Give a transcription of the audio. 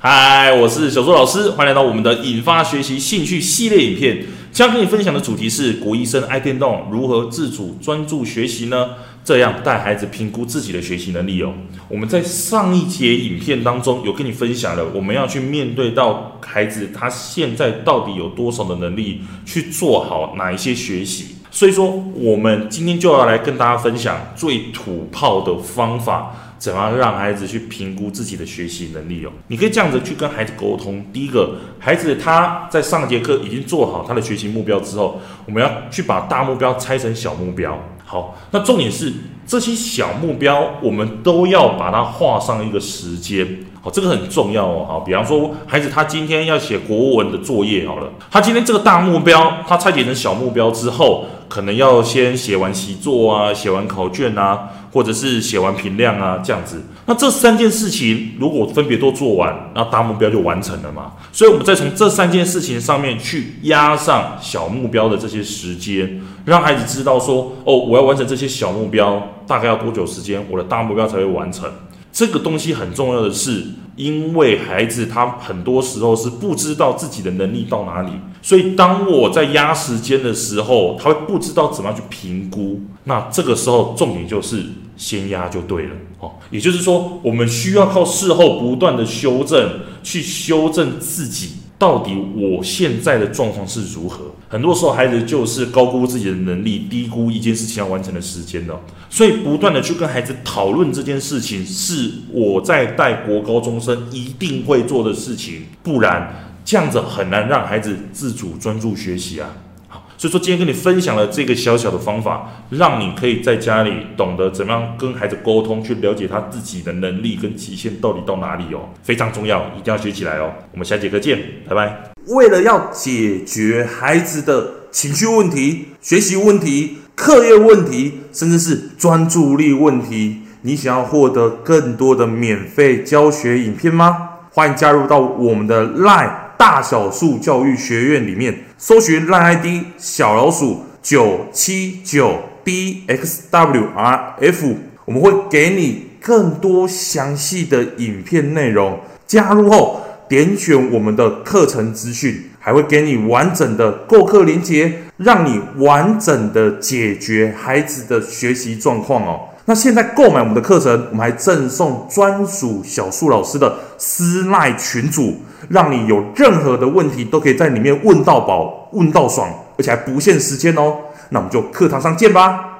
嗨，我是小周老师，欢迎来到我们的引发学习兴趣系列影片。今天跟你分享的主题是国医生爱电动，如何自主专注学习呢？这样带孩子评估自己的学习能力哦。我们在上一节影片当中有跟你分享了，我们要去面对到孩子他现在到底有多少的能力去做好哪一些学习。所以说，我们今天就要来跟大家分享最土炮的方法。怎么让孩子去评估自己的学习能力哦？你可以这样子去跟孩子沟通。第一个，孩子他在上节课已经做好他的学习目标之后，我们要去把大目标拆成小目标。好，那重点是这些小目标，我们都要把它画上一个时间。好，这个很重要哦。好，比方说孩子他今天要写国文的作业，好了，他今天这个大目标，他拆解成小目标之后，可能要先写完习作啊，写完考卷啊。或者是写完评量啊，这样子，那这三件事情如果分别都做完，那大目标就完成了嘛。所以，我们再从这三件事情上面去压上小目标的这些时间，让孩子知道说，哦，我要完成这些小目标，大概要多久时间，我的大目标才会完成。这个东西很重要的是，因为孩子他很多时候是不知道自己的能力到哪里，所以当我在压时间的时候，他会不知道怎么样去评估。那这个时候重点就是先压就对了哦，也就是说，我们需要靠事后不断的修正，去修正自己。到底我现在的状况是如何？很多时候，孩子就是高估自己的能力，低估一件事情要完成的时间的。所以，不断的去跟孩子讨论这件事情，是我在带国高中生一定会做的事情。不然，这样子很难让孩子自主专注学习啊。所以说，今天跟你分享了这个小小的方法，让你可以在家里懂得怎么样跟孩子沟通，去了解他自己的能力跟极限到底到哪里哦，非常重要，一定要学起来哦。我们下节课见，拜拜。为了要解决孩子的情绪问题、学习问题、课业问题，甚至是专注力问题，你想要获得更多的免费教学影片吗？欢迎加入到我们的 LINE。大小数教育学院里面搜寻 LINE ID 小老鼠九七九 dxwrf，我们会给你更多详细的影片内容。加入后点选我们的课程资讯，还会给你完整的购课链接，让你完整的解决孩子的学习状况哦。那现在购买我们的课程，我们还赠送专属小树老师的私赖群组，让你有任何的问题都可以在里面问到饱、问到爽，而且还不限时间哦。那我们就课堂上见吧。